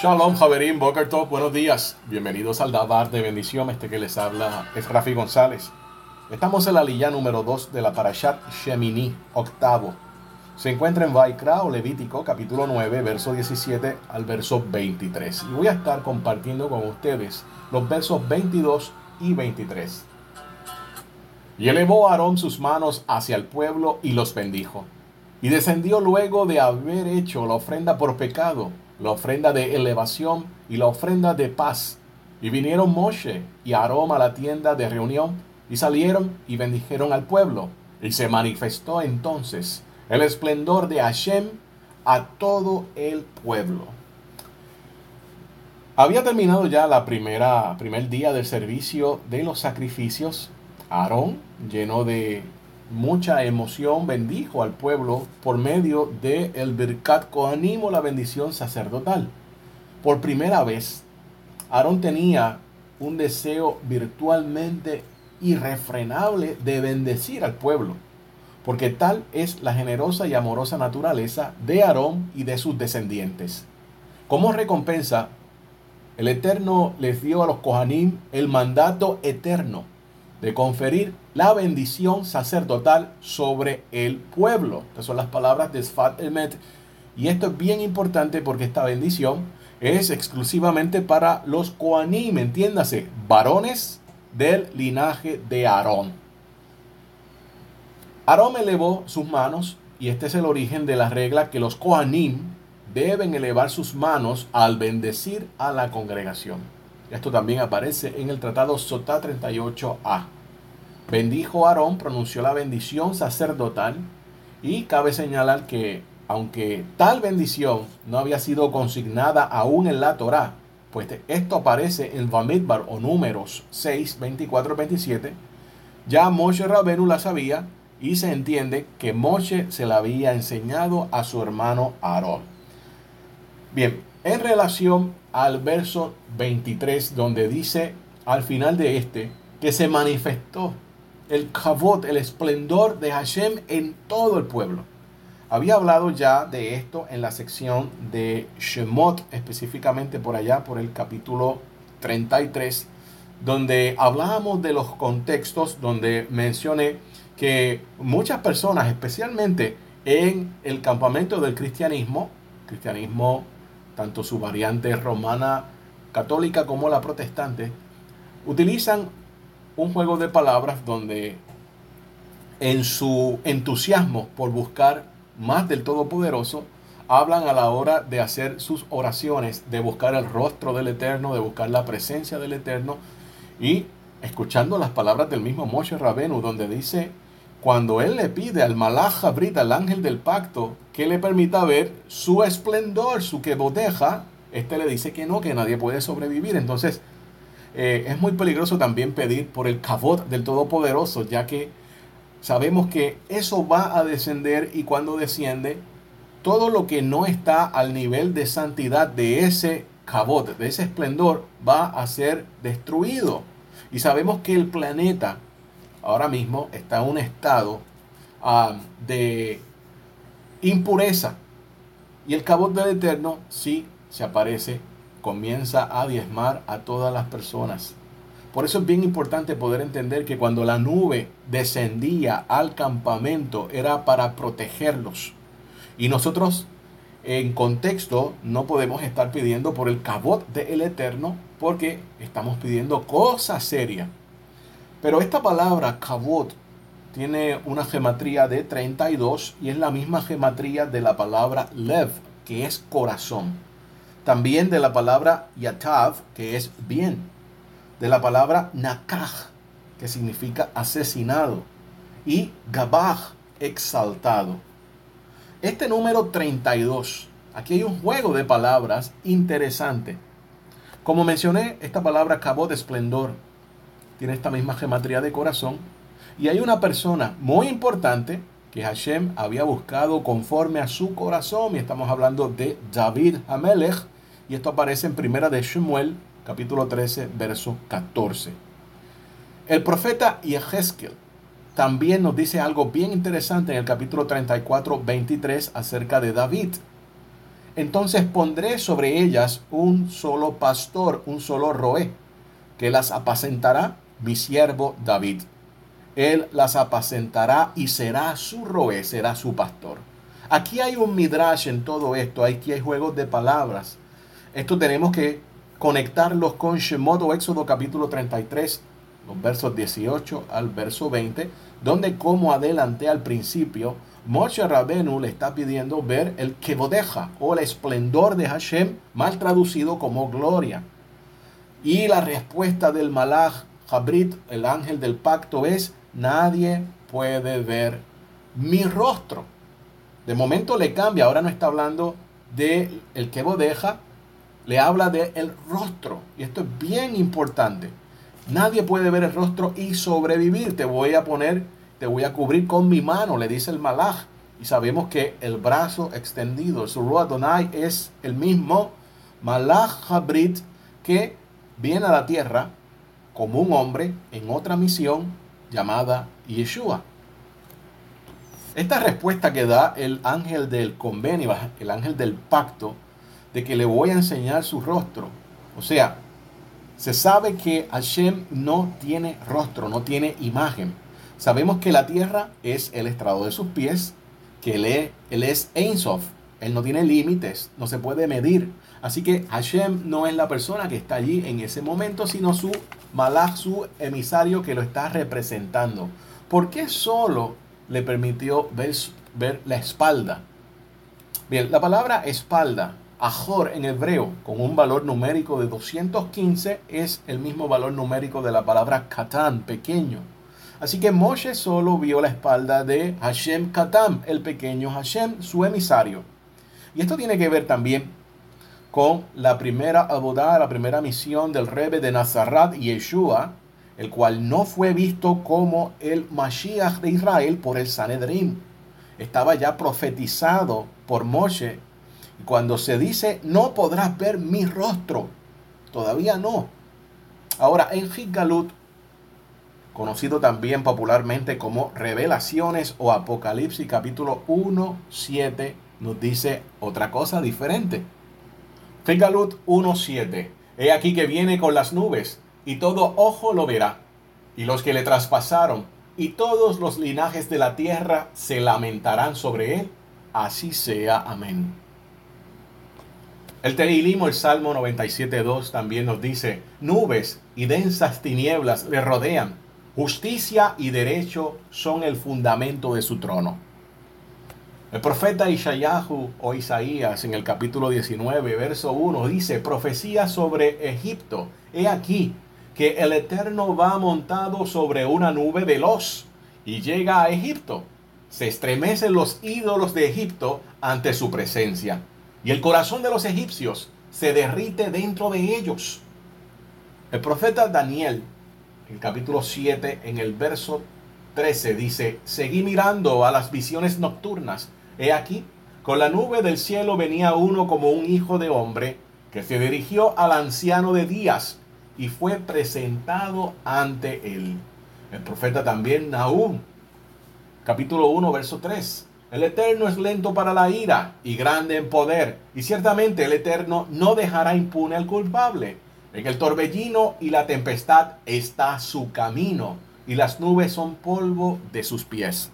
Shalom, Javerín, Boker Top, buenos días. Bienvenidos al Dabar de bendición. Este que les habla es Rafi González. Estamos en la lilla número 2 de la Parashat Shemini, octavo. Se encuentra en Vaikra o Levítico, capítulo 9, verso 17 al verso 23. Y voy a estar compartiendo con ustedes los versos 22 y 23. Y elevó Aarón sus manos hacia el pueblo y los bendijo. Y descendió luego de haber hecho la ofrenda por pecado la ofrenda de elevación y la ofrenda de paz. Y vinieron Moshe y Aarón a la tienda de reunión y salieron y bendijeron al pueblo. Y se manifestó entonces el esplendor de Hashem a todo el pueblo. Había terminado ya la primera primer día del servicio de los sacrificios. Aarón, lleno de mucha emoción, bendijo al pueblo por medio de el Birkat Kohanim o la bendición sacerdotal. Por primera vez, Aarón tenía un deseo virtualmente irrefrenable de bendecir al pueblo, porque tal es la generosa y amorosa naturaleza de Aarón y de sus descendientes. Como recompensa, el Eterno les dio a los Kohanim el mandato eterno de conferir la bendición sacerdotal sobre el pueblo. Estas son las palabras de Sfat Emet. Y esto es bien importante porque esta bendición es exclusivamente para los Koanim, entiéndase, varones del linaje de Aarón. Aarón elevó sus manos y este es el origen de la regla que los Koanim deben elevar sus manos al bendecir a la congregación. Esto también aparece en el tratado Sotá 38a. Bendijo Aarón, pronunció la bendición sacerdotal y cabe señalar que aunque tal bendición no había sido consignada aún en la Torá, pues esto aparece en Bamidbar o números 6, 24, 27, ya Moshe Rabenu la sabía y se entiende que Moshe se la había enseñado a su hermano Aarón. Bien, en relación al verso 23, donde dice al final de este que se manifestó el kavod, el esplendor de Hashem en todo el pueblo. Había hablado ya de esto en la sección de Shemot, específicamente por allá, por el capítulo 33, donde hablábamos de los contextos, donde mencioné que muchas personas, especialmente en el campamento del cristianismo, cristianismo tanto su variante romana católica como la protestante, utilizan un juego de palabras donde en su entusiasmo por buscar más del Todopoderoso, hablan a la hora de hacer sus oraciones, de buscar el rostro del Eterno, de buscar la presencia del Eterno y escuchando las palabras del mismo Moshe Rabenu, donde dice cuando él le pide al Malach Brit, al ángel del pacto, que le permita ver su esplendor, su que boteja, este le dice que no, que nadie puede sobrevivir. Entonces, eh, es muy peligroso también pedir por el cabot del Todopoderoso, ya que sabemos que eso va a descender y cuando desciende, todo lo que no está al nivel de santidad de ese cabot, de ese esplendor, va a ser destruido. Y sabemos que el planeta ahora mismo está en un estado ah, de impureza. Y el cabot del Eterno sí se aparece, comienza a diezmar a todas las personas. Por eso es bien importante poder entender que cuando la nube descendía al campamento era para protegerlos. Y nosotros en contexto no podemos estar pidiendo por el cabot del Eterno porque estamos pidiendo cosas serias. Pero esta palabra cabot tiene una gematría de 32 y es la misma gematría de la palabra lev, que es corazón. También de la palabra yatav, que es bien. De la palabra nakaj, que significa asesinado. Y gabaj, exaltado. Este número 32, aquí hay un juego de palabras interesante. Como mencioné, esta palabra cabot de esplendor tiene esta misma gematría de corazón. Y hay una persona muy importante que Hashem había buscado conforme a su corazón. Y estamos hablando de David Hamelech. Y esto aparece en primera de Shemuel, capítulo 13, verso 14. El profeta Yehezkel también nos dice algo bien interesante en el capítulo 34, 23 acerca de David. entonces pondré sobre ellas un solo pastor, un solo roé, que las apacentará mi siervo David. Él las apacentará y será su roé, será su pastor. Aquí hay un midrash en todo esto, aquí hay juegos de palabras. Esto tenemos que conectarlos con Shemot o Éxodo capítulo 33, los versos 18 al verso 20, donde como adelanté al principio, Moshe Rabenu le está pidiendo ver el Kebodeja o el esplendor de Hashem, mal traducido como gloria. Y la respuesta del Malach Jabrit, el ángel del pacto, es: Nadie puede ver mi rostro. De momento le cambia, ahora no está hablando de el Kebodeja, le habla de el rostro. Y esto es bien importante. Nadie puede ver el rostro y sobrevivir. Te voy a poner te voy a cubrir con mi mano, le dice el malach. Y sabemos que el brazo extendido, el Suru Adonai, es el mismo malach Habrit que viene a la tierra como un hombre en otra misión llamada Yeshua. Esta respuesta que da el ángel del convenio, el ángel del pacto, de que le voy a enseñar su rostro. O sea, se sabe que Hashem no tiene rostro, no tiene imagen. Sabemos que la tierra es el estrado de sus pies, que él es, él él no tiene límites, no se puede medir. Así que Hashem no es la persona que está allí en ese momento, sino su malach, su emisario que lo está representando. ¿Por qué solo le permitió ver, la espalda? Bien, la palabra espalda, Ajor en hebreo, con un valor numérico de 215, es el mismo valor numérico de la palabra Katan, pequeño. Así que Moshe solo vio la espalda de Hashem Katam, el pequeño Hashem, su emisario. Y esto tiene que ver también con la primera abodá, la primera misión del Rebbe de Nazarat, Yeshua, el cual no fue visto como el Mashiach de Israel por el Sanedrín. Estaba ya profetizado por Moshe. Y cuando se dice, no podrás ver mi rostro, todavía no. Ahora, en Galut conocido también popularmente como Revelaciones o Apocalipsis capítulo 1, 7, nos dice otra cosa diferente. Figalut 1, 7. He aquí que viene con las nubes, y todo ojo lo verá, y los que le traspasaron, y todos los linajes de la tierra se lamentarán sobre él. Así sea. Amén. El Tehilim, el Salmo 97.2 también nos dice, nubes y densas tinieblas le rodean Justicia y derecho son el fundamento de su trono. El profeta Isayahu o Isaías en el capítulo 19, verso 1 dice, profecía sobre Egipto. He aquí que el Eterno va montado sobre una nube veloz y llega a Egipto. Se estremecen los ídolos de Egipto ante su presencia y el corazón de los egipcios se derrite dentro de ellos. El profeta Daniel el capítulo 7, en el verso 13, dice, seguí mirando a las visiones nocturnas. He aquí, con la nube del cielo venía uno como un hijo de hombre, que se dirigió al anciano de días y fue presentado ante él. El profeta también Nahum, capítulo 1, verso 3. El Eterno es lento para la ira y grande en poder, y ciertamente el Eterno no dejará impune al culpable. En el torbellino y la tempestad está su camino, y las nubes son polvo de sus pies.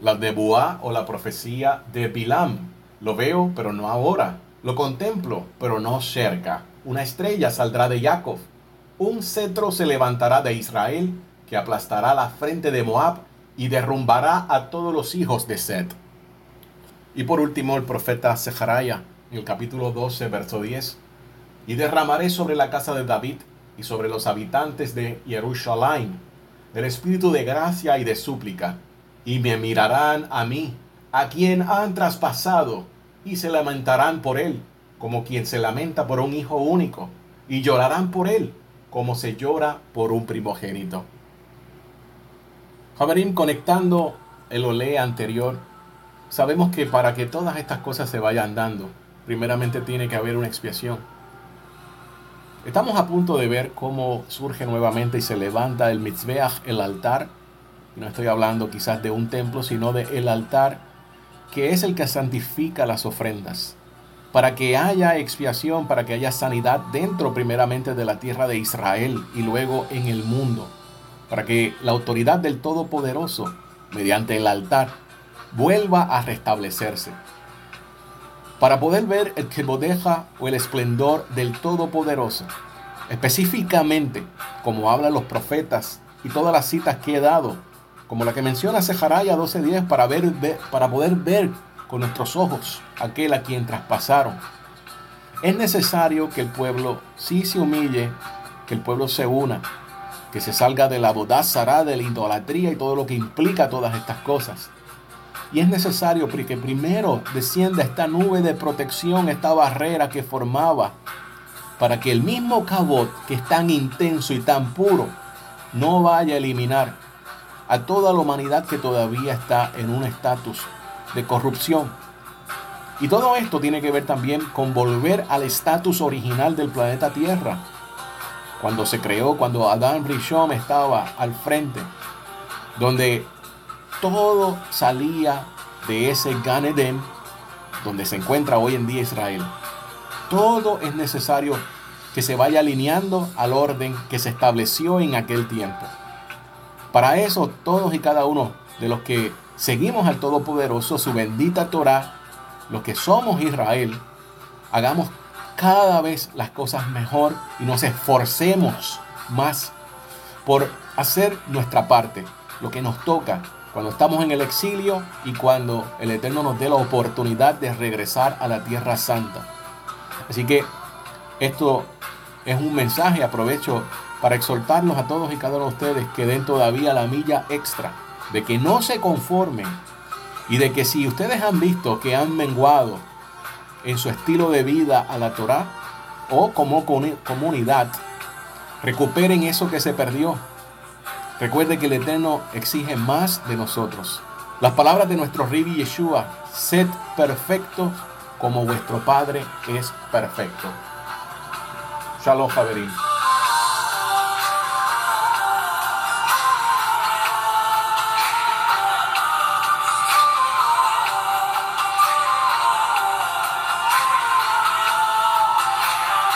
La de Buá o la profecía de Bilam. Lo veo, pero no ahora. Lo contemplo, pero no cerca. Una estrella saldrá de Jacob. Un cetro se levantará de Israel, que aplastará la frente de Moab y derrumbará a todos los hijos de Seth. Y por último, el profeta Zeharaya, en el capítulo 12, verso 10 y derramaré sobre la casa de David y sobre los habitantes de Jerusalén el espíritu de gracia y de súplica, y me mirarán a mí, a quien han traspasado, y se lamentarán por él, como quien se lamenta por un hijo único, y llorarán por él, como se llora por un primogénito. Javerín, conectando el olé anterior, sabemos que para que todas estas cosas se vayan dando, primeramente tiene que haber una expiación Estamos a punto de ver cómo surge nuevamente y se levanta el mitzveach, el altar. No estoy hablando quizás de un templo, sino de el altar, que es el que santifica las ofrendas. para que haya expiación, para que haya sanidad dentro primeramente de la tierra de Israel y luego en el mundo, para que la autoridad del Todopoderoso, mediante el altar, vuelva a restablecerse. Para poder ver el Kebodeja o el esplendor del Todopoderoso, específicamente como hablan los profetas y todas las citas que he dado, como la que menciona Sejaraya 12.10, para, para poder ver con nuestros ojos aquel a quien traspasaron. Es necesario que el pueblo sí se humille, que el pueblo se una, que se salga de la bodazara, de la idolatría y todo lo que implica todas estas cosas. Y es necesario que primero descienda esta nube de protección, esta barrera que formaba, para que el mismo cabot, que es tan intenso y tan puro, no vaya a eliminar a toda la humanidad que todavía está en un estatus de corrupción. Y todo esto tiene que ver también con volver al estatus original del planeta Tierra. Cuando se creó, cuando Adán Rishon estaba al frente, donde todo salía de ese Gan Eden, donde se encuentra hoy en día Israel. Todo es necesario que se vaya alineando al orden que se estableció en aquel tiempo. Para eso, todos y cada uno de los que seguimos al Todopoderoso, su bendita Torah, los que somos Israel, hagamos cada vez las cosas mejor y nos esforcemos más por hacer nuestra parte, lo que nos toca cuando estamos en el exilio y cuando el Eterno nos dé la oportunidad de regresar a la tierra santa. Así que esto es un mensaje, aprovecho para exhortarlos a todos y cada uno de ustedes que den todavía la milla extra de que no se conformen y de que si ustedes han visto que han menguado en su estilo de vida a la Torah o como comunidad, recuperen eso que se perdió. Recuerde que el Eterno exige más de nosotros. Las palabras de nuestro Ribi Yeshua, sed perfecto como vuestro Padre es perfecto. Shalom, Javerín.